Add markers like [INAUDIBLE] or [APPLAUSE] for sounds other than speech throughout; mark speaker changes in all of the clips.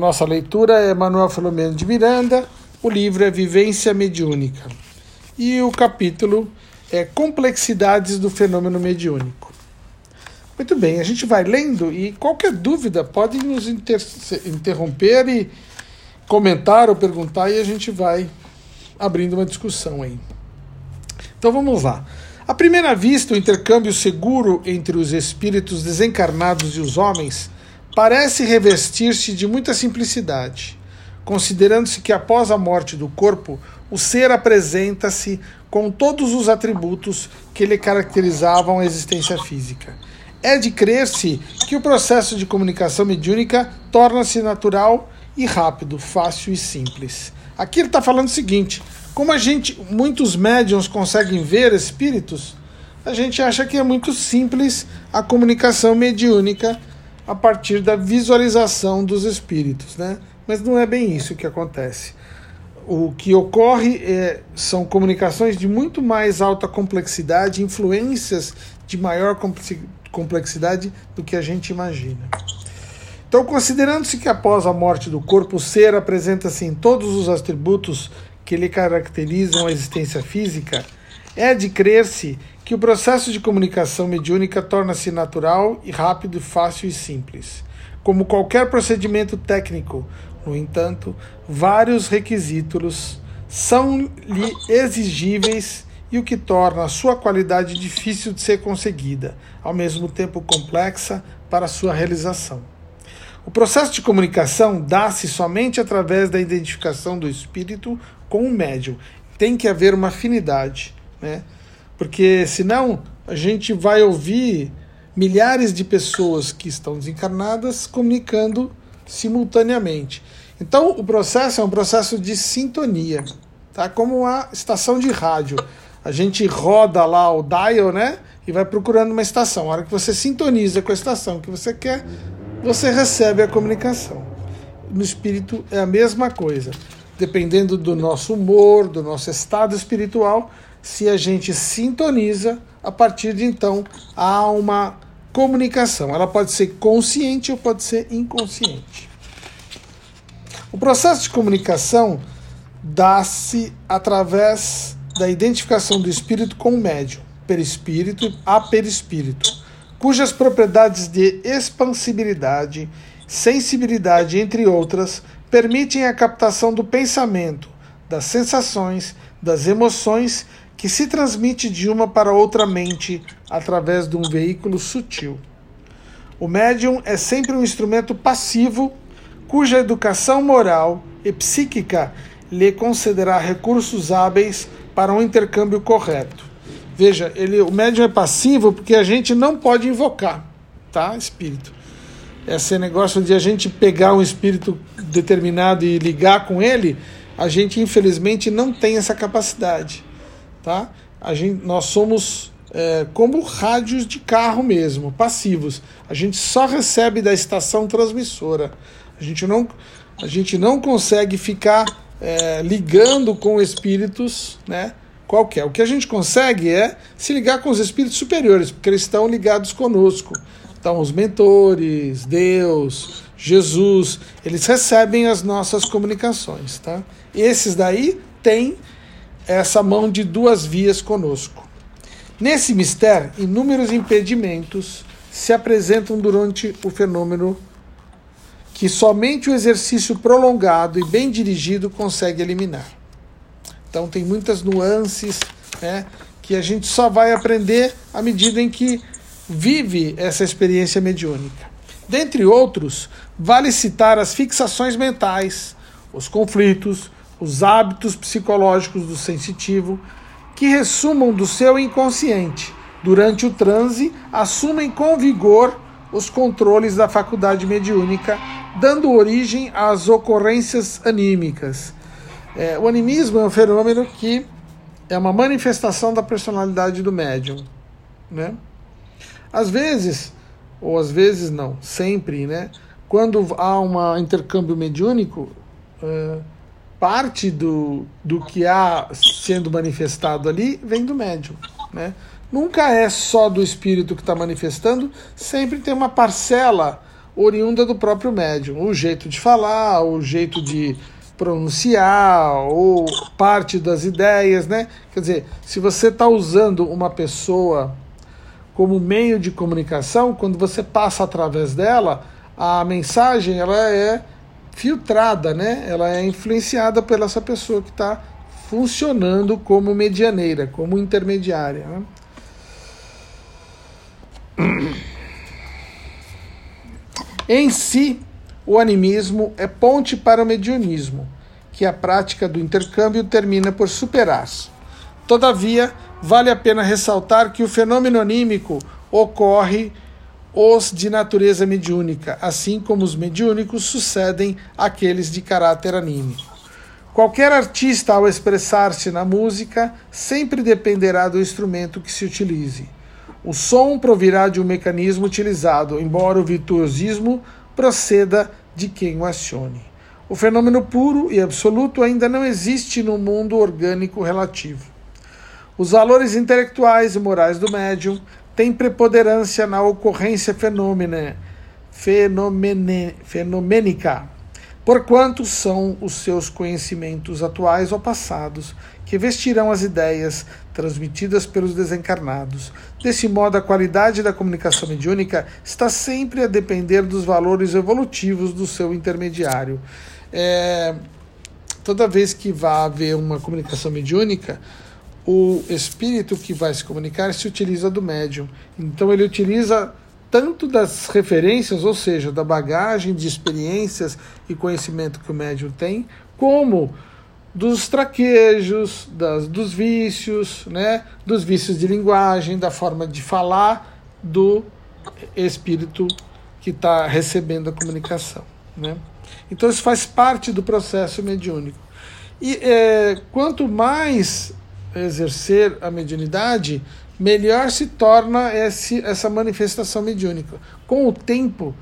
Speaker 1: nossa leitura é Manuel Filomeno de Miranda, o livro é Vivência Mediúnica. E o capítulo é Complexidades do Fenômeno Mediúnico. Muito bem, a gente vai lendo e qualquer dúvida pode nos inter interromper e comentar ou perguntar e a gente vai abrindo uma discussão aí. Então vamos lá. À primeira vista, o intercâmbio seguro entre os espíritos desencarnados e os homens parece revestir-se de muita simplicidade, considerando-se que após a morte do corpo, o ser apresenta-se com todos os atributos que lhe caracterizavam a existência física. É de crer-se que o processo de comunicação mediúnica torna-se natural e rápido, fácil e simples. Aqui ele está falando o seguinte: como a gente, muitos médiums conseguem ver espíritos, a gente acha que é muito simples a comunicação mediúnica a partir da visualização dos espíritos, né? Mas não é bem isso que acontece. O que ocorre é, são comunicações de muito mais alta complexidade, influências de maior complexidade do que a gente imagina. Então, considerando-se que após a morte do corpo, o ser apresenta-se em todos os atributos que lhe caracterizam a existência física, é de crer-se que o processo de comunicação mediúnica torna-se natural e rápido, fácil e simples. Como qualquer procedimento técnico, no entanto, vários requisitos são-lhe exigíveis e o que torna a sua qualidade difícil de ser conseguida, ao mesmo tempo complexa para sua realização. O processo de comunicação dá-se somente através da identificação do espírito com o médium. Tem que haver uma afinidade, né? Porque senão a gente vai ouvir milhares de pessoas que estão desencarnadas comunicando simultaneamente. Então o processo é um processo de sintonia, tá? Como uma estação de rádio. A gente roda lá o dial, né? E vai procurando uma estação. A hora que você sintoniza com a estação que você quer, você recebe a comunicação. No espírito é a mesma coisa. Dependendo do nosso humor, do nosso estado espiritual, se a gente sintoniza, a partir de então há uma comunicação. Ela pode ser consciente ou pode ser inconsciente. O processo de comunicação dá-se através da identificação do espírito com o médium, perispírito e aperispírito, cujas propriedades de expansibilidade, sensibilidade, entre outras, permitem a captação do pensamento, das sensações, das emoções que se transmite de uma para outra mente através de um veículo sutil. O médium é sempre um instrumento passivo cuja educação moral e psíquica lhe concederá recursos hábeis para um intercâmbio correto. Veja, ele, o médium é passivo porque a gente não pode invocar, tá? Espírito. Esse negócio de a gente pegar um espírito determinado e ligar com ele, a gente infelizmente não tem essa capacidade tá? A gente, nós somos é, como rádios de carro mesmo, passivos. A gente só recebe da estação transmissora. A gente não, a gente não consegue ficar é, ligando com espíritos, né? Qualquer. O que a gente consegue é se ligar com os espíritos superiores, porque eles estão ligados conosco. Então, os mentores, Deus, Jesus, eles recebem as nossas comunicações, tá? Esses daí têm essa mão de duas vias conosco. Nesse mistério, inúmeros impedimentos se apresentam durante o fenômeno que somente o exercício prolongado e bem dirigido consegue eliminar. Então tem muitas nuances né, que a gente só vai aprender à medida em que vive essa experiência mediúnica. Dentre outros, vale citar as fixações mentais, os conflitos, os hábitos psicológicos do sensitivo, que ressumam do seu inconsciente. Durante o transe, assumem com vigor os controles da faculdade mediúnica, dando origem às ocorrências anímicas. É, o animismo é um fenômeno que é uma manifestação da personalidade do médium. Né? Às vezes, ou às vezes não, sempre, né? quando há um intercâmbio mediúnico, parte do, do que há sendo manifestado ali vem do médium. Né? Nunca é só do espírito que está manifestando, sempre tem uma parcela oriunda do próprio médium. O jeito de falar, o jeito de pronunciar, ou parte das ideias, né? Quer dizer, se você está usando uma pessoa como meio de comunicação, quando você passa através dela, a mensagem ela é filtrada, né? Ela é influenciada pela essa pessoa que está funcionando como medianeira, como intermediária. Né? Em si, o animismo é ponte para o mediunismo, que a prática do intercâmbio termina por superar. Todavia, vale a pena ressaltar que o fenômeno anímico ocorre os de natureza mediúnica, assim como os mediúnicos sucedem aqueles de caráter anímico. Qualquer artista, ao expressar-se na música, sempre dependerá do instrumento que se utilize. O som provirá de um mecanismo utilizado, embora o virtuosismo proceda de quem o acione. O fenômeno puro e absoluto ainda não existe no mundo orgânico relativo. Os valores intelectuais e morais do médium têm preponderância na ocorrência fenomene, fenomene, fenomênica, porquanto são os seus conhecimentos atuais ou passados que vestirão as ideias transmitidas pelos desencarnados. Desse modo, a qualidade da comunicação mediúnica está sempre a depender dos valores evolutivos do seu intermediário. É, toda vez que vai haver uma comunicação mediúnica, o espírito que vai se comunicar se utiliza do médium. Então, ele utiliza tanto das referências, ou seja, da bagagem de experiências e conhecimento que o médium tem, como dos traquejos, das, dos vícios, né, dos vícios de linguagem, da forma de falar do espírito que está recebendo a comunicação. Né? Então isso faz parte do processo mediúnico. E é, quanto mais exercer a mediunidade, melhor se torna esse, essa manifestação mediúnica. Com o tempo,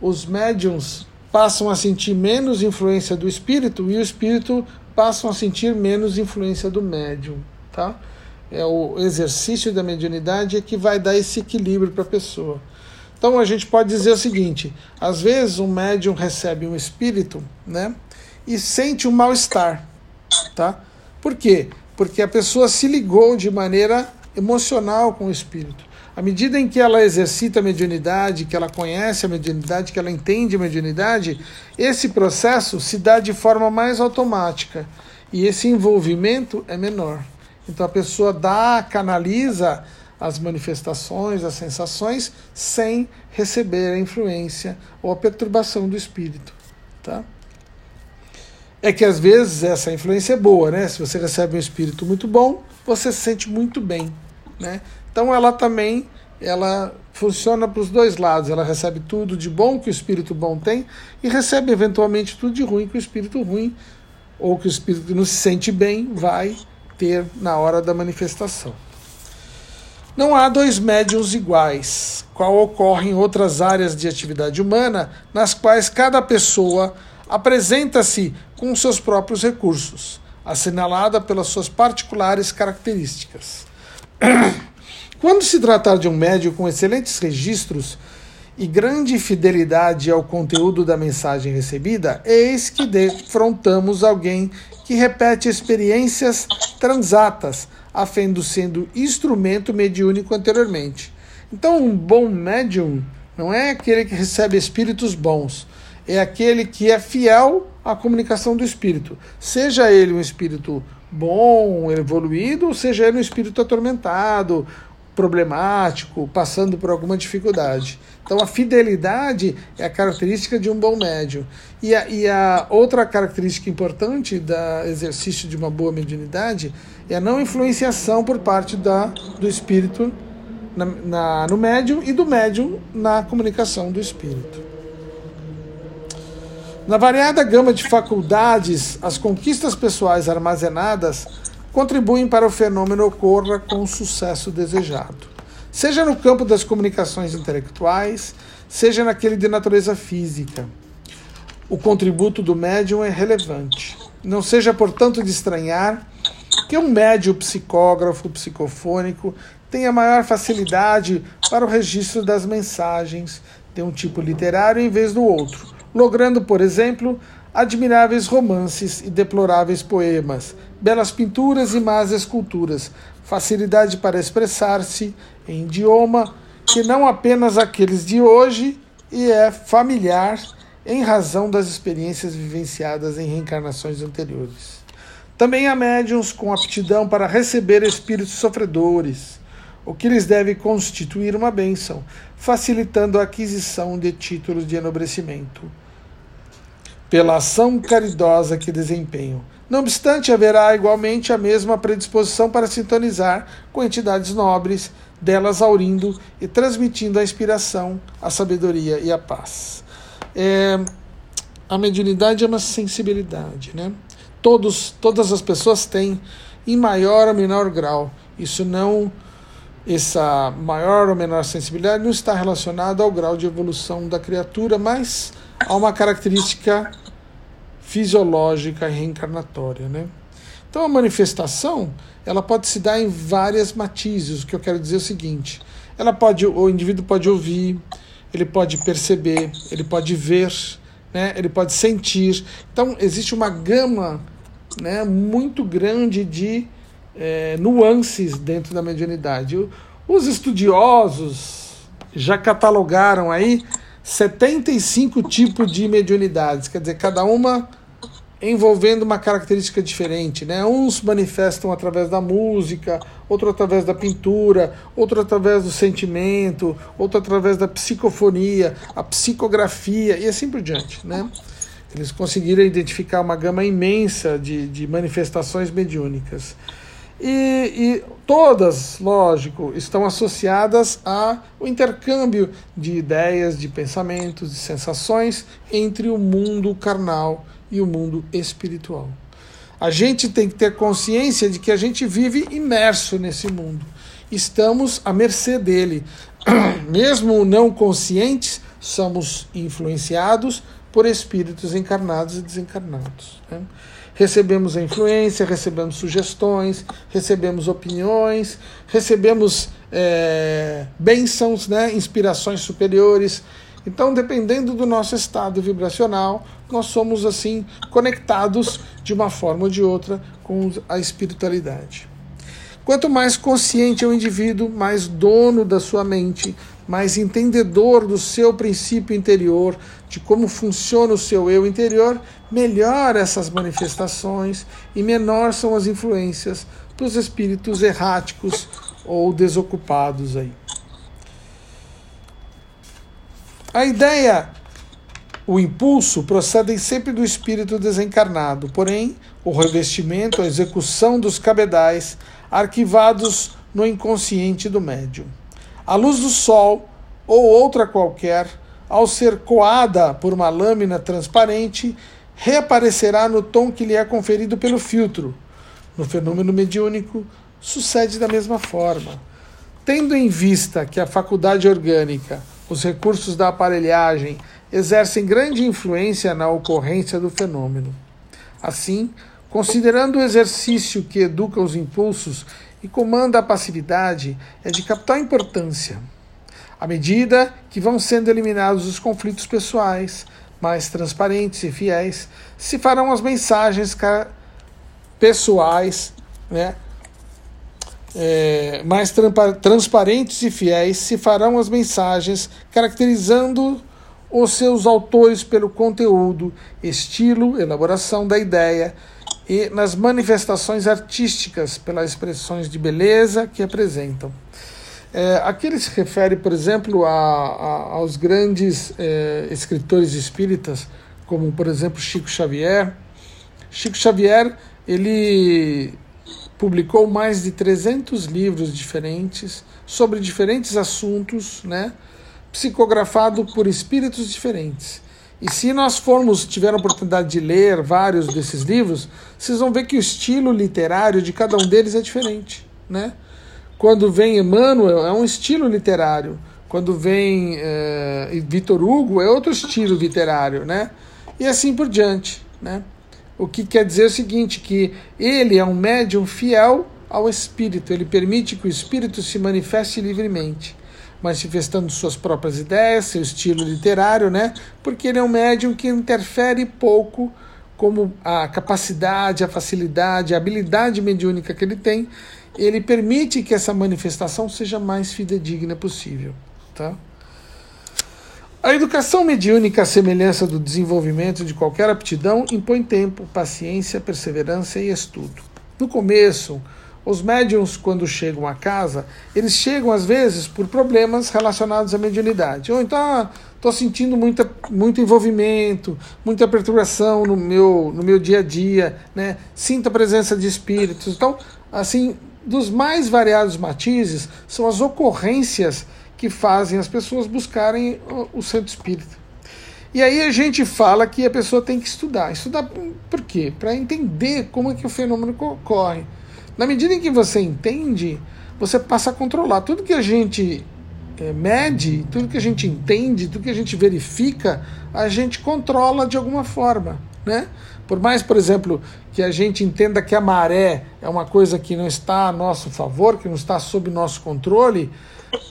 Speaker 1: os médiums passam a sentir menos influência do espírito e o espírito passam a sentir menos influência do médium, tá? É o exercício da mediunidade é que vai dar esse equilíbrio para a pessoa. Então a gente pode dizer o seguinte: às vezes um médium recebe um espírito, né, e sente um mal-estar, tá? Por quê? Porque a pessoa se ligou de maneira emocional com o espírito. À medida em que ela exercita a mediunidade, que ela conhece a mediunidade, que ela entende a mediunidade, esse processo se dá de forma mais automática e esse envolvimento é menor. Então a pessoa dá, canaliza as manifestações, as sensações, sem receber a influência ou a perturbação do espírito. Tá? É que às vezes essa influência é boa, né? Se você recebe um espírito muito bom, você se sente muito bem. Né? Então ela também ela funciona para os dois lados. Ela recebe tudo de bom que o espírito bom tem e recebe eventualmente tudo de ruim que o espírito ruim ou que o espírito não se sente bem vai ter na hora da manifestação. Não há dois médiums iguais, qual ocorre em outras áreas de atividade humana, nas quais cada pessoa apresenta-se com seus próprios recursos, assinalada pelas suas particulares características. [CLEARS THROAT] Quando se tratar de um médium com excelentes registros e grande fidelidade ao conteúdo da mensagem recebida, eis que defrontamos alguém que repete experiências transatas, afendo sendo instrumento mediúnico anteriormente. Então, um bom médium não é aquele que recebe espíritos bons, é aquele que é fiel à comunicação do espírito, seja ele um espírito bom, evoluído, seja ele um espírito atormentado, problemático, passando por alguma dificuldade. Então a fidelidade é a característica de um bom médium. E a, e a outra característica importante do exercício de uma boa mediunidade é a não influenciação por parte da, do espírito na, na, no médium e do médium na comunicação do espírito. Na variada gama de faculdades, as conquistas pessoais armazenadas contribuem para o fenômeno ocorra com o sucesso desejado. Seja no campo das comunicações intelectuais, seja naquele de natureza física. O contributo do médium é relevante. Não seja, portanto, de estranhar que um médium psicógrafo, psicofônico, tenha maior facilidade para o registro das mensagens, de um tipo literário em vez do outro, logrando, por exemplo, admiráveis romances e deploráveis poemas, belas pinturas e más esculturas, facilidade para expressar-se em idioma que não apenas aqueles de hoje e é familiar em razão das experiências vivenciadas em reencarnações anteriores. Também há médiums com aptidão para receber espíritos sofredores, o que lhes deve constituir uma bênção, facilitando a aquisição de títulos de enobrecimento pela ação caridosa que desempenham. Não obstante, haverá igualmente a mesma predisposição para sintonizar com entidades nobres, delas aurindo e transmitindo a inspiração, a sabedoria e a paz. É, a mediunidade é uma sensibilidade, né? Todos, todas as pessoas têm, em maior ou menor grau. Isso não essa maior ou menor sensibilidade não está relacionada ao grau de evolução da criatura, mas a uma característica fisiológica reencarnatória. Né? Então a manifestação ela pode se dar em várias matizes. O que eu quero dizer é o seguinte: ela pode, o indivíduo pode ouvir, ele pode perceber, ele pode ver, né? ele pode sentir. Então existe uma gama né, muito grande de é, nuances dentro da mediunidade. Os estudiosos já catalogaram aí 75 tipos de mediunidades, quer dizer, cada uma envolvendo uma característica diferente, né? Uns manifestam através da música, outro através da pintura, outro através do sentimento, outro através da psicofonia, a psicografia e assim por diante, né? Eles conseguiram identificar uma gama imensa de, de manifestações mediúnicas. E, e, todas, lógico, estão associadas ao intercâmbio de ideias, de pensamentos, de sensações entre o mundo carnal e o mundo espiritual. A gente tem que ter consciência de que a gente vive imerso nesse mundo. Estamos à mercê dele. [CLEARS THROAT] Mesmo não conscientes, somos influenciados por espíritos encarnados e desencarnados. Né? Recebemos a influência, recebemos sugestões, recebemos opiniões, recebemos é, bênçãos, né? inspirações superiores. Então, dependendo do nosso estado vibracional, nós somos assim conectados de uma forma ou de outra com a espiritualidade. Quanto mais consciente é o indivíduo, mais dono da sua mente, mais entendedor do seu princípio interior, de como funciona o seu eu interior, melhor essas manifestações e menor são as influências dos espíritos erráticos ou desocupados aí. A ideia, o impulso procedem sempre do espírito desencarnado, porém, o revestimento, a execução dos cabedais arquivados no inconsciente do médium. A luz do sol ou outra qualquer, ao ser coada por uma lâmina transparente, reaparecerá no tom que lhe é conferido pelo filtro. No fenômeno mediúnico, sucede da mesma forma. Tendo em vista que a faculdade orgânica, os recursos da aparelhagem, exercem grande influência na ocorrência do fenômeno. Assim, considerando o exercício que educa os impulsos e comanda a passividade, é de capital importância. À medida que vão sendo eliminados os conflitos pessoais, mais transparentes e fiéis, se farão as mensagens pessoais, né? É, mais transparentes e fiéis, se farão as mensagens caracterizando os seus autores pelo conteúdo, estilo, elaboração da ideia e nas manifestações artísticas pelas expressões de beleza que apresentam. É, aqui ele se refere, por exemplo, a, a, aos grandes é, escritores espíritas, como, por exemplo, Chico Xavier. Chico Xavier ele publicou mais de 300 livros diferentes sobre diferentes assuntos, né, psicografado por espíritos diferentes. E se nós formos, tiver a oportunidade de ler vários desses livros, vocês vão ver que o estilo literário de cada um deles é diferente, né? Quando vem Emmanuel, é um estilo literário. Quando vem é, Vitor Hugo, é outro estilo literário, né? E assim por diante, né? O que quer dizer o seguinte, que ele é um médium fiel ao espírito, ele permite que o espírito se manifeste livremente. Manifestando suas próprias ideias, seu estilo literário, né? Porque ele é um médium que interfere pouco como a capacidade, a facilidade, a habilidade mediúnica que ele tem, ele permite que essa manifestação seja mais fidedigna possível, tá? A educação mediúnica, à semelhança do desenvolvimento de qualquer aptidão, impõe tempo, paciência, perseverança e estudo. No começo, os médiums, quando chegam a casa, eles chegam às vezes por problemas relacionados à mediunidade. Ou então, estou ah, sentindo muita, muito envolvimento, muita perturbação no meu, no meu dia a dia, né? sinto a presença de espíritos. Então, assim, dos mais variados matizes são as ocorrências que fazem as pessoas buscarem o centro espírita. E aí a gente fala que a pessoa tem que estudar. Estudar por quê? Para entender como é que o fenômeno ocorre. Na medida em que você entende, você passa a controlar. Tudo que a gente é, mede, tudo que a gente entende, tudo que a gente verifica, a gente controla de alguma forma. Né? Por mais, por exemplo, que a gente entenda que a maré é uma coisa que não está a nosso favor, que não está sob nosso controle,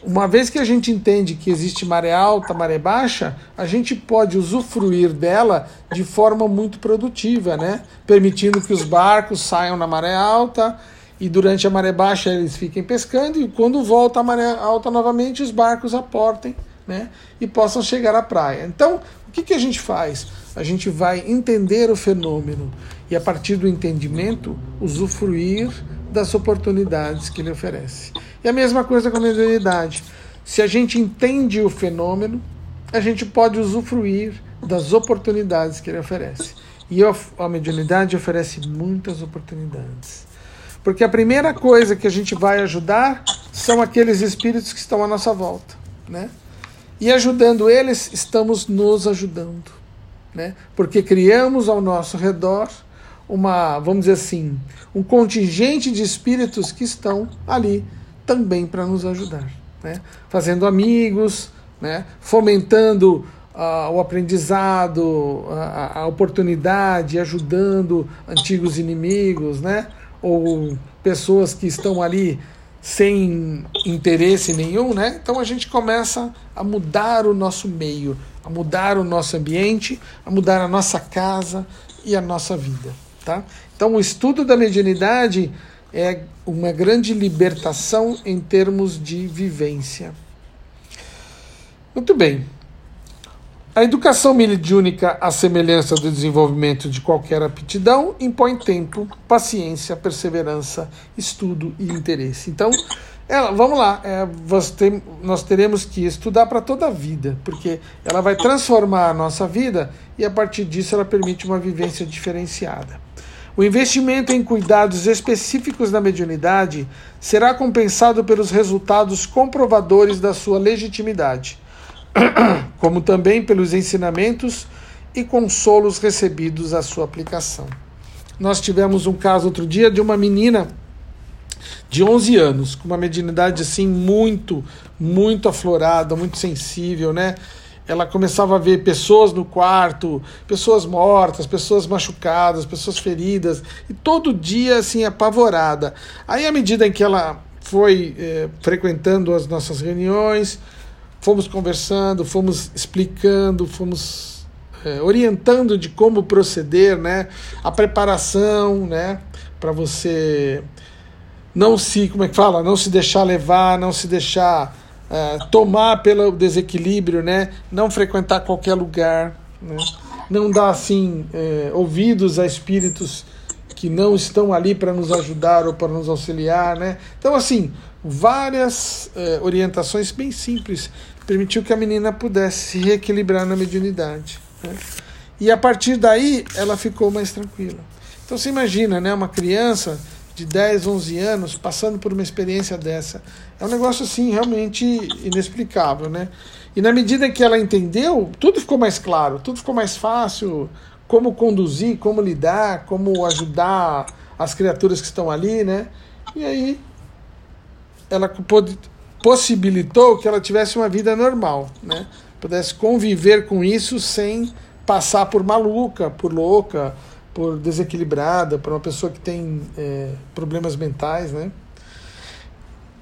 Speaker 1: uma vez que a gente entende que existe maré alta, maré baixa, a gente pode usufruir dela de forma muito produtiva, né? Permitindo que os barcos saiam na maré alta e durante a maré baixa eles fiquem pescando e quando volta a maré alta novamente os barcos aportem, né? E possam chegar à praia. Então, o que, que a gente faz? A gente vai entender o fenômeno e a partir do entendimento usufruir das oportunidades que ele oferece. E a mesma coisa com a mediunidade. Se a gente entende o fenômeno, a gente pode usufruir das oportunidades que ele oferece. E a mediunidade oferece muitas oportunidades. Porque a primeira coisa que a gente vai ajudar são aqueles espíritos que estão à nossa volta. Né? E ajudando eles, estamos nos ajudando. Né? Porque criamos ao nosso redor uma, vamos dizer assim, um contingente de espíritos que estão ali também para nos ajudar, né? fazendo amigos, né? fomentando uh, o aprendizado, a, a, oportunidade, ajudando antigos inimigos, né? Ou pessoas que estão ali sem interesse nenhum, né? Então a gente começa a mudar o nosso meio, a mudar o nosso ambiente, a mudar a nossa casa e a nossa vida, tá? Então o estudo da mediunidade é uma grande libertação em termos de vivência. Muito bem. A educação mediúnica, à semelhança do desenvolvimento de qualquer aptidão, impõe tempo, paciência, perseverança, estudo e interesse. Então, ela, vamos lá, é, nós teremos que estudar para toda a vida, porque ela vai transformar a nossa vida e a partir disso ela permite uma vivência diferenciada. O investimento em cuidados específicos na mediunidade será compensado pelos resultados comprovadores da sua legitimidade, [COUGHS] como também pelos ensinamentos e consolos recebidos à sua aplicação. Nós tivemos um caso outro dia de uma menina de 11 anos, com uma mediunidade assim muito, muito aflorada, muito sensível, né? ela começava a ver pessoas no quarto, pessoas mortas, pessoas machucadas, pessoas feridas, e todo dia assim apavorada. Aí, à medida em que ela foi eh, frequentando as nossas reuniões, fomos conversando, fomos explicando, fomos eh, orientando de como proceder, né? A preparação, né? Para você não se, como é que fala, não se deixar levar, não se deixar uh, tomar pelo desequilíbrio, né? Não frequentar qualquer lugar, né? Não dar assim uh, ouvidos a espíritos que não estão ali para nos ajudar ou para nos auxiliar, né? Então assim, várias uh, orientações bem simples permitiu que a menina pudesse se reequilibrar na mediunidade. Né? E a partir daí ela ficou mais tranquila. Então você imagina, né, uma criança de 10, 11 anos passando por uma experiência dessa. É um negócio assim realmente inexplicável, né? E na medida que ela entendeu, tudo ficou mais claro, tudo ficou mais fácil, como conduzir, como lidar, como ajudar as criaturas que estão ali, né? E aí ela possibilitou que ela tivesse uma vida normal, né? Pudesse conviver com isso sem passar por maluca, por louca, por desequilibrada, por uma pessoa que tem é, problemas mentais, né?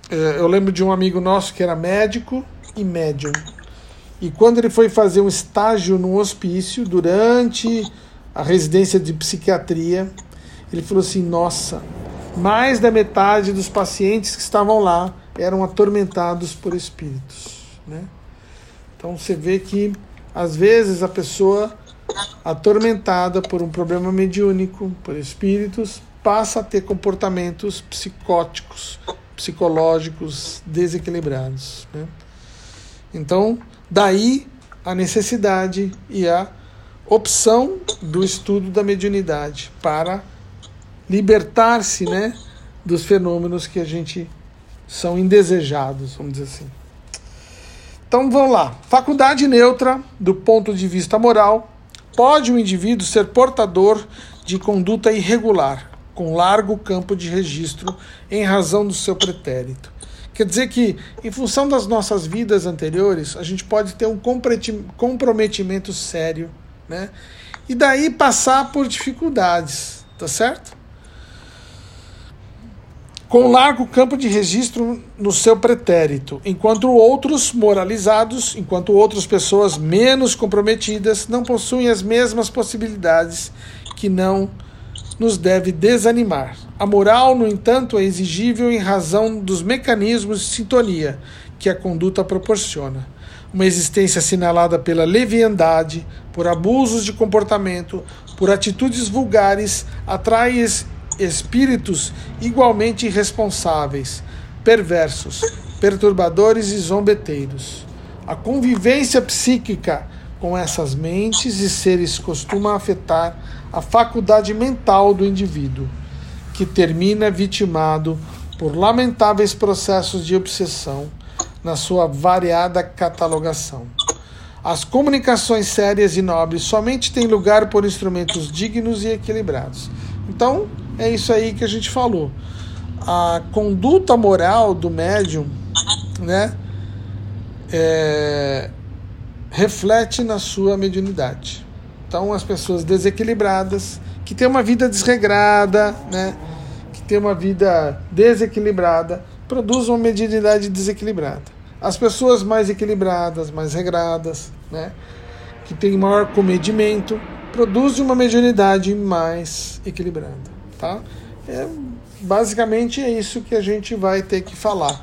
Speaker 1: É, eu lembro de um amigo nosso que era médico, e médium. E quando ele foi fazer um estágio no hospício, durante a residência de psiquiatria, ele falou assim: Nossa, mais da metade dos pacientes que estavam lá eram atormentados por espíritos. Né? Então você vê que às vezes a pessoa atormentada por um problema mediúnico, por espíritos, passa a ter comportamentos psicóticos, psicológicos desequilibrados. Né? Então, daí a necessidade e a opção do estudo da mediunidade para libertar-se né, dos fenômenos que a gente são indesejados, vamos dizer assim. Então vamos lá. Faculdade neutra, do ponto de vista moral, pode o indivíduo ser portador de conduta irregular, com largo campo de registro, em razão do seu pretérito. Quer dizer que, em função das nossas vidas anteriores, a gente pode ter um comprometimento sério, né? E daí passar por dificuldades, tá certo? com largo campo de registro no seu pretérito, enquanto outros moralizados, enquanto outras pessoas menos comprometidas não possuem as mesmas possibilidades que não nos deve desanimar. A moral, no entanto, é exigível em razão dos mecanismos de sintonia que a conduta proporciona. Uma existência assinalada pela leviandade, por abusos de comportamento, por atitudes vulgares, atrai espíritos igualmente irresponsáveis, perversos, perturbadores e zombeteiros. A convivência psíquica com essas mentes e seres costuma afetar a faculdade mental do indivíduo, que termina vitimado por lamentáveis processos de obsessão na sua variada catalogação. As comunicações sérias e nobres somente têm lugar por instrumentos dignos e equilibrados. Então, é isso aí que a gente falou. A conduta moral do médium, né, é, reflete na sua mediunidade. Então, as pessoas desequilibradas, que têm uma vida desregrada, né, que têm uma vida desequilibrada, produzem uma mediunidade desequilibrada. As pessoas mais equilibradas, mais regradas, né, que têm maior comedimento, produzem uma mediunidade mais equilibrada. Tá? É, basicamente é isso que a gente vai ter que falar.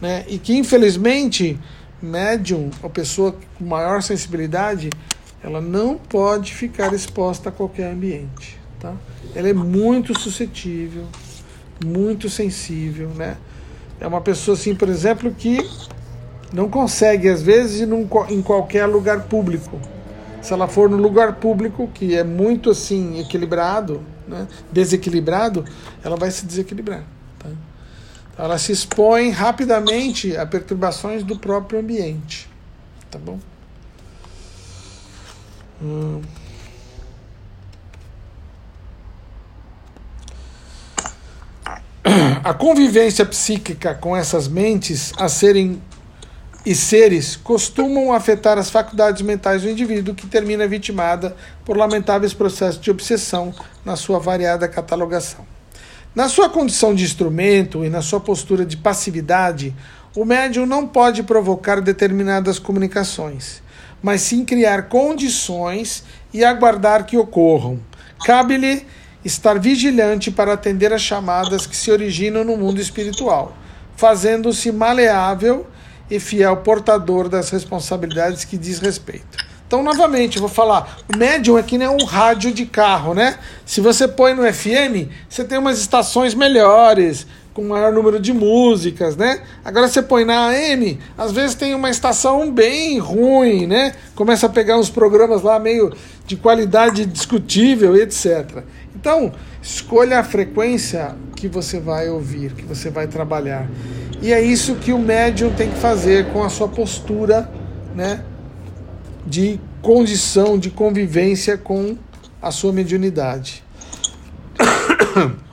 Speaker 1: Né? E que infelizmente, médium, a pessoa com maior sensibilidade, ela não pode ficar exposta a qualquer ambiente. Tá? Ela é muito suscetível, muito sensível. Né? É uma pessoa, assim, por exemplo, que não consegue, às vezes, ir num, em qualquer lugar público. Se ela for no lugar público, que é muito assim equilibrado, né, desequilibrado, ela vai se desequilibrar. Tá? Ela se expõe rapidamente a perturbações do próprio ambiente. Tá bom? A convivência psíquica com essas mentes a serem e seres costumam afetar as faculdades mentais do indivíduo, que termina vitimada por lamentáveis processos de obsessão na sua variada catalogação. Na sua condição de instrumento e na sua postura de passividade, o médium não pode provocar determinadas comunicações, mas sim criar condições e aguardar que ocorram. Cabe-lhe estar vigilante para atender às chamadas que se originam no mundo espiritual, fazendo-se maleável e fiel portador das responsabilidades que diz respeito. Então, novamente, eu vou falar, o médium é que nem um rádio de carro, né? Se você põe no FM, você tem umas estações melhores, com maior número de músicas, né? Agora você põe na AM, às vezes tem uma estação bem ruim, né? Começa a pegar uns programas lá meio de qualidade discutível, etc. Então, escolha a frequência que você vai ouvir, que você vai trabalhar. E é isso que o médium tem que fazer com a sua postura, né, de condição, de convivência com a sua mediunidade.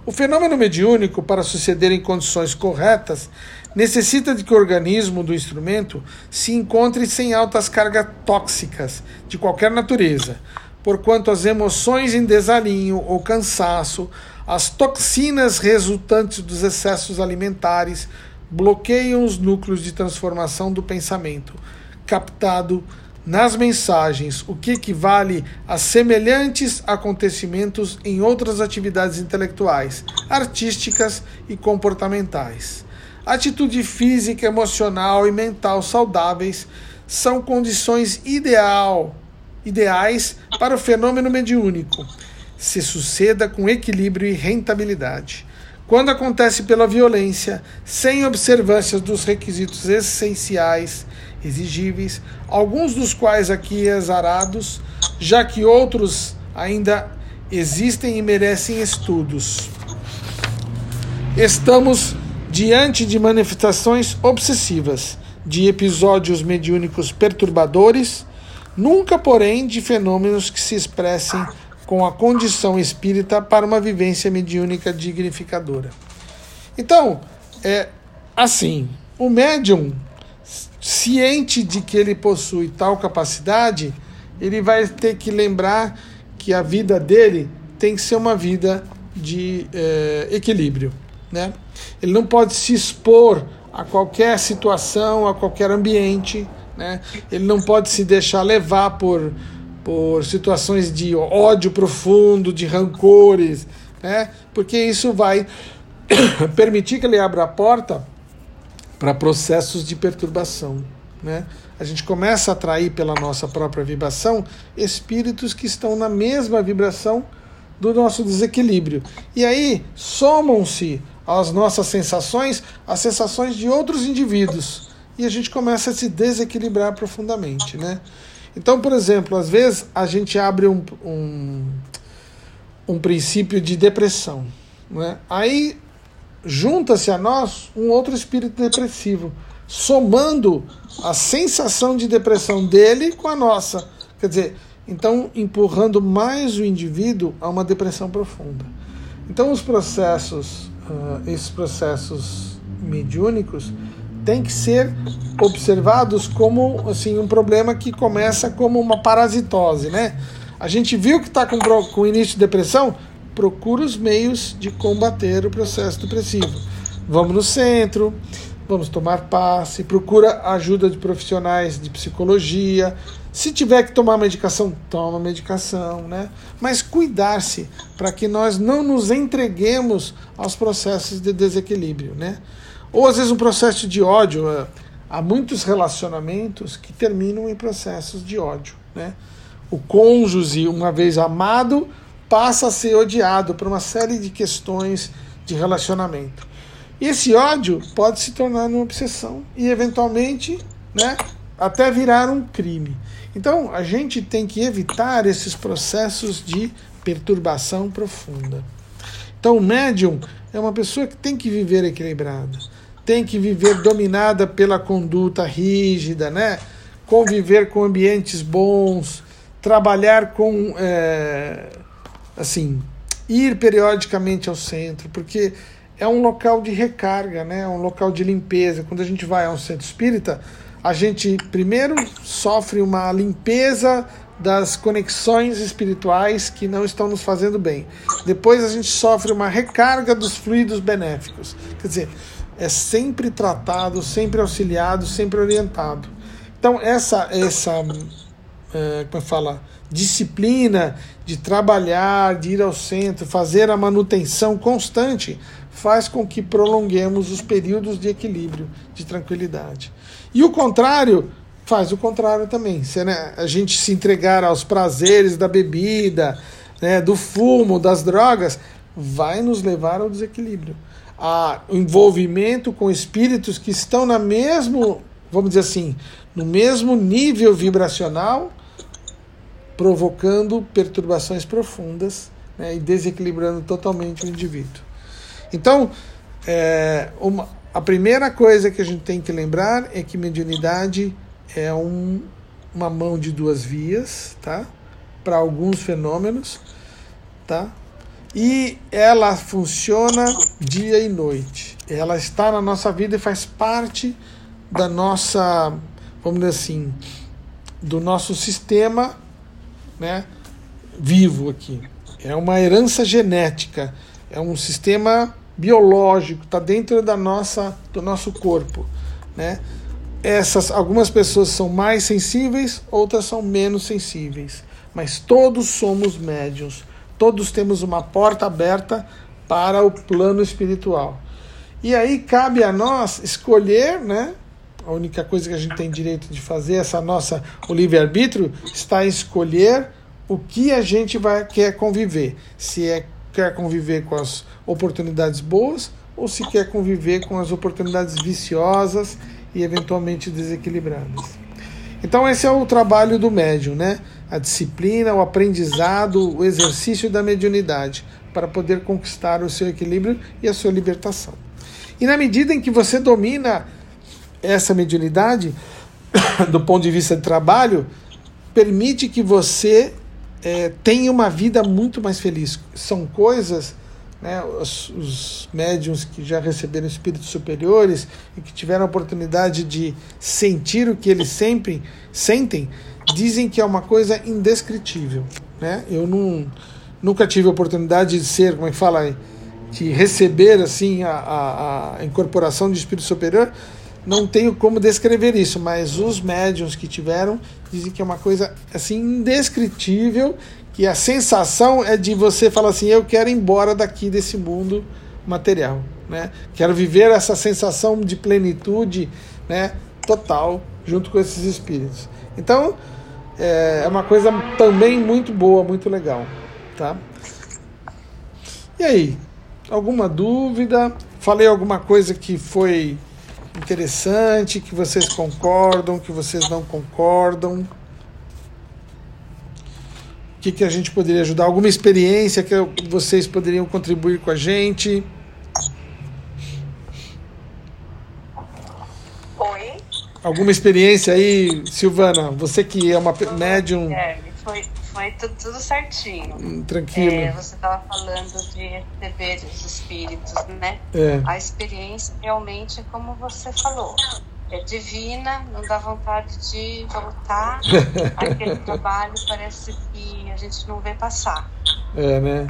Speaker 1: O fenômeno mediúnico, para suceder em condições corretas, necessita de que o organismo do instrumento se encontre sem altas cargas tóxicas de qualquer natureza, porquanto as emoções em desalinho ou cansaço, as toxinas resultantes dos excessos alimentares, bloqueiam os núcleos de transformação do pensamento, captado nas mensagens, o que equivale a semelhantes acontecimentos em outras atividades intelectuais, artísticas e comportamentais. Atitude física, emocional e mental saudáveis são condições ideal, ideais para o fenômeno mediúnico se suceda com equilíbrio e rentabilidade. Quando acontece pela violência, sem observância dos requisitos essenciais exigíveis, alguns dos quais aqui exarados, já que outros ainda existem e merecem estudos. Estamos diante de manifestações obsessivas, de episódios mediúnicos perturbadores, nunca, porém, de fenômenos que se expressem com a condição espírita para uma vivência mediúnica dignificadora. Então, é assim, o médium ciente de que ele possui tal capacidade, ele vai ter que lembrar que a vida dele tem que ser uma vida de é, equilíbrio. Né? Ele não pode se expor a qualquer situação, a qualquer ambiente. Né? Ele não pode se deixar levar por, por situações de ódio profundo, de rancores, né? porque isso vai [COUGHS] permitir que ele abra a porta para processos de perturbação. Né? A gente começa a atrair pela nossa própria vibração espíritos que estão na mesma vibração do nosso desequilíbrio. E aí somam-se às nossas sensações as sensações de outros indivíduos. E a gente começa a se desequilibrar profundamente. Né? Então, por exemplo, às vezes a gente abre um, um, um princípio de depressão. Né? Aí junta-se a nós um outro espírito depressivo, somando a sensação de depressão dele com a nossa. Quer dizer, então empurrando mais o indivíduo a uma depressão profunda. Então os processos, uh, esses processos mediúnicos, têm que ser observados como assim um problema que começa como uma parasitose, né? A gente viu que está com, com início de depressão, procura os meios de combater o processo depressivo. Vamos no centro, vamos tomar passe, procura ajuda de profissionais de psicologia. Se tiver que tomar medicação, toma medicação, né? Mas cuidar-se para que nós não nos entreguemos aos processos de desequilíbrio, né? Ou às vezes um processo de ódio. É, há muitos relacionamentos que terminam em processos de ódio, né? O cônjuge, uma vez amado, passa a ser odiado por uma série de questões de relacionamento. E esse ódio pode se tornar uma obsessão e, eventualmente, né, até virar um crime. Então, a gente tem que evitar esses processos de perturbação profunda. Então, o médium é uma pessoa que tem que viver equilibrada, tem que viver dominada pela conduta rígida, né? conviver com ambientes bons, trabalhar com. É assim, ir periodicamente ao centro, porque é um local de recarga, né? É um local de limpeza. Quando a gente vai a um centro espírita, a gente primeiro sofre uma limpeza das conexões espirituais que não estão nos fazendo bem. Depois a gente sofre uma recarga dos fluidos benéficos. Quer dizer, é sempre tratado, sempre auxiliado, sempre orientado. Então essa essa é, como é fala disciplina de trabalhar, de ir ao centro, fazer a manutenção constante, faz com que prolonguemos os períodos de equilíbrio, de tranquilidade. E o contrário faz o contrário também. Se né, a gente se entregar aos prazeres da bebida, né, do fumo, das drogas, vai nos levar ao desequilíbrio. A, envolvimento com espíritos que estão na mesmo, vamos dizer assim, no mesmo nível vibracional provocando perturbações profundas né, e desequilibrando totalmente o indivíduo. Então, é, uma, a primeira coisa que a gente tem que lembrar é que mediunidade é um, uma mão de duas vias, tá? Para alguns fenômenos, tá? E ela funciona dia e noite. Ela está na nossa vida e faz parte da nossa, vamos dizer assim, do nosso sistema né, vivo aqui. É uma herança genética, é um sistema biológico, está dentro da nossa, do nosso corpo, né? Essas, algumas pessoas são mais sensíveis, outras são menos sensíveis, mas todos somos médiums, todos temos uma porta aberta para o plano espiritual. E aí cabe a nós escolher, né? A única coisa que a gente tem direito de fazer, essa nossa o livre-arbítrio, está em escolher o que a gente vai quer conviver. Se é quer conviver com as oportunidades boas ou se quer conviver com as oportunidades viciosas e eventualmente desequilibradas. Então esse é o trabalho do médium, né? A disciplina, o aprendizado, o exercício da mediunidade para poder conquistar o seu equilíbrio e a sua libertação. E na medida em que você domina essa mediunidade, [COUGHS] do ponto de vista de trabalho, permite que você é, tenha uma vida muito mais feliz. São coisas, né, os, os médiums que já receberam espíritos superiores e que tiveram a oportunidade de sentir o que eles sempre sentem, dizem que é uma coisa indescritível. Né? Eu não, nunca tive a oportunidade de ser, como é que fala, de receber assim a, a, a incorporação de espírito superior, não tenho como descrever isso, mas os médiums que tiveram dizem que é uma coisa assim indescritível, que a sensação é de você falar assim, eu quero ir embora daqui desse mundo material, né? Quero viver essa sensação de plenitude, né, total junto com esses espíritos. Então, é, é uma coisa também muito boa, muito legal, tá? E aí, alguma dúvida? Falei alguma coisa que foi interessante, que vocês concordam, que vocês não concordam. O que, que a gente poderia ajudar? Alguma experiência que vocês poderiam contribuir com a gente?
Speaker 2: Oi?
Speaker 1: Alguma experiência aí, Silvana? Você que é uma médium.
Speaker 2: É, foi, foi tudo, tudo certinho.
Speaker 1: Hum, tranquilo.
Speaker 2: É, você estava falando de receber os espíritos, né?
Speaker 1: É.
Speaker 2: A experiência realmente é como você falou. É divina, não dá vontade de voltar. [LAUGHS] Aquele trabalho parece que a gente não vê passar.
Speaker 1: É, né?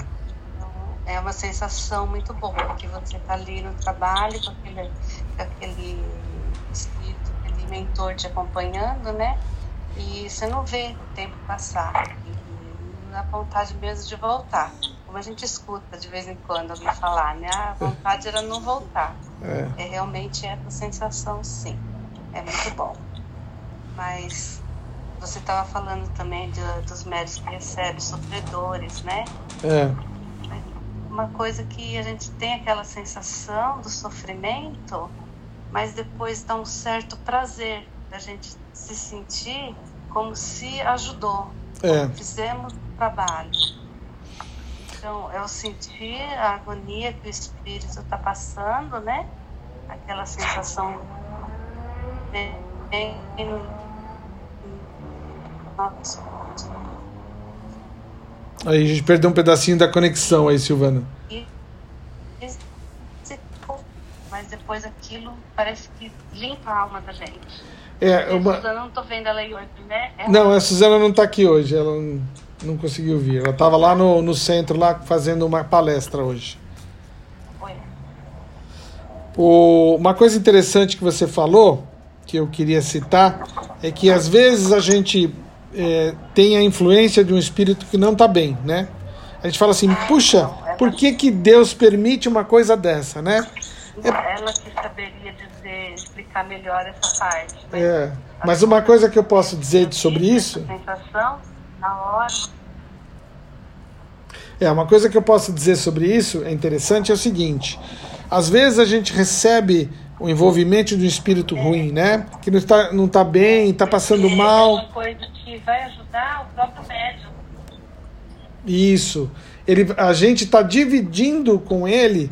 Speaker 2: Então, é uma sensação muito boa que você está ali no trabalho com aquele, com aquele mentor te acompanhando, né? E você não vê o tempo passar. E dá vontade mesmo de voltar. Como a gente escuta de vez em quando alguém falar, né? A vontade era não voltar.
Speaker 1: É.
Speaker 2: É realmente essa sensação, sim. É muito bom. Mas você estava falando também de, dos médicos que recebem sofredores, né?
Speaker 1: É.
Speaker 2: Uma coisa que a gente tem aquela sensação do sofrimento, mas depois dá um certo prazer da gente se sentir como se ajudou.
Speaker 1: É.
Speaker 2: Fizemos o trabalho. Então, eu senti a agonia que o espírito está passando, né? Aquela sensação bem, bem nossa,
Speaker 1: Aí a gente perdeu um pedacinho da conexão aí, Silvana.
Speaker 2: e- e- mas depois aquilo parece que limpa a alma da gente.
Speaker 1: É, uma...
Speaker 2: não tô vendo ela aí hoje, né? É
Speaker 1: Não, a Suzana não está aqui hoje, ela não, não conseguiu vir. Ela estava lá no, no centro, lá fazendo uma palestra hoje.
Speaker 2: Oi.
Speaker 1: O, uma coisa interessante que você falou, que eu queria citar, é que às vezes a gente é, tem a influência de um espírito que não está bem, né? A gente fala assim, puxa, por que, que Deus permite uma coisa dessa, né?
Speaker 2: Ela que saberia dizer, explicar melhor essa parte. né?
Speaker 1: É, mas uma coisa que eu posso dizer sobre isso,
Speaker 2: sensação, na hora,
Speaker 1: é uma coisa que eu posso dizer sobre isso é interessante é o seguinte: às vezes a gente recebe o envolvimento de um espírito ruim, né? Que não está não tá bem, está passando
Speaker 2: é
Speaker 1: mal.
Speaker 2: uma coisa que vai ajudar o próprio médium.
Speaker 1: Isso. Ele, a gente está dividindo com ele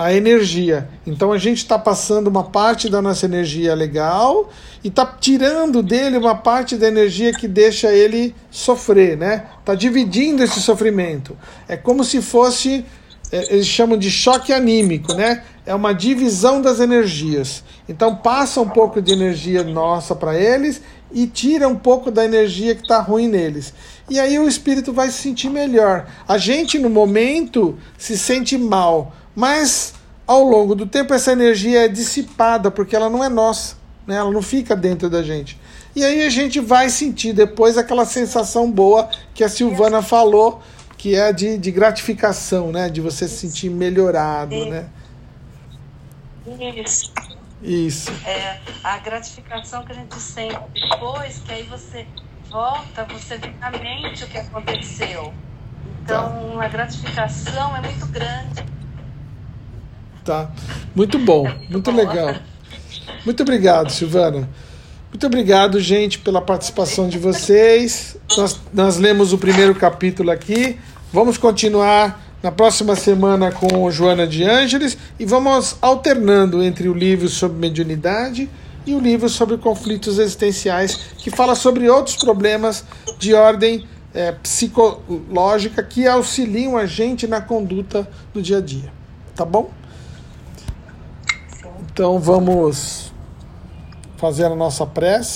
Speaker 1: a energia. Então a gente está passando uma parte da nossa energia legal e está tirando dele uma parte da energia que deixa ele sofrer, né? Está dividindo esse sofrimento. É como se fosse, é, eles chamam de choque anímico, né? É uma divisão das energias. Então passa um pouco de energia nossa para eles e tira um pouco da energia que está ruim neles. E aí o espírito vai se sentir melhor. A gente, no momento, se sente mal, mas ao longo do tempo essa energia é dissipada, porque ela não é nossa, né? ela não fica dentro da gente. E aí a gente vai sentir depois aquela sensação boa que a Silvana falou, que é de, de gratificação, né? De você se sentir melhorado, né?
Speaker 2: Isso.
Speaker 1: Isso.
Speaker 2: É, a gratificação que a gente sente depois, que aí você volta, você vê na mente o que aconteceu. Então, tá. a gratificação é muito grande.
Speaker 1: Tá. Muito bom, muito, muito legal. Muito obrigado, Silvana. Muito obrigado, gente, pela participação de vocês. Nós, nós lemos o primeiro capítulo aqui. Vamos continuar na próxima semana com Joana de Ângeles e vamos alternando entre o livro sobre mediunidade e o livro sobre conflitos existenciais, que fala sobre outros problemas de ordem é, psicológica que auxiliam a gente na conduta do dia a dia. Tá bom? Então vamos fazer a nossa prece.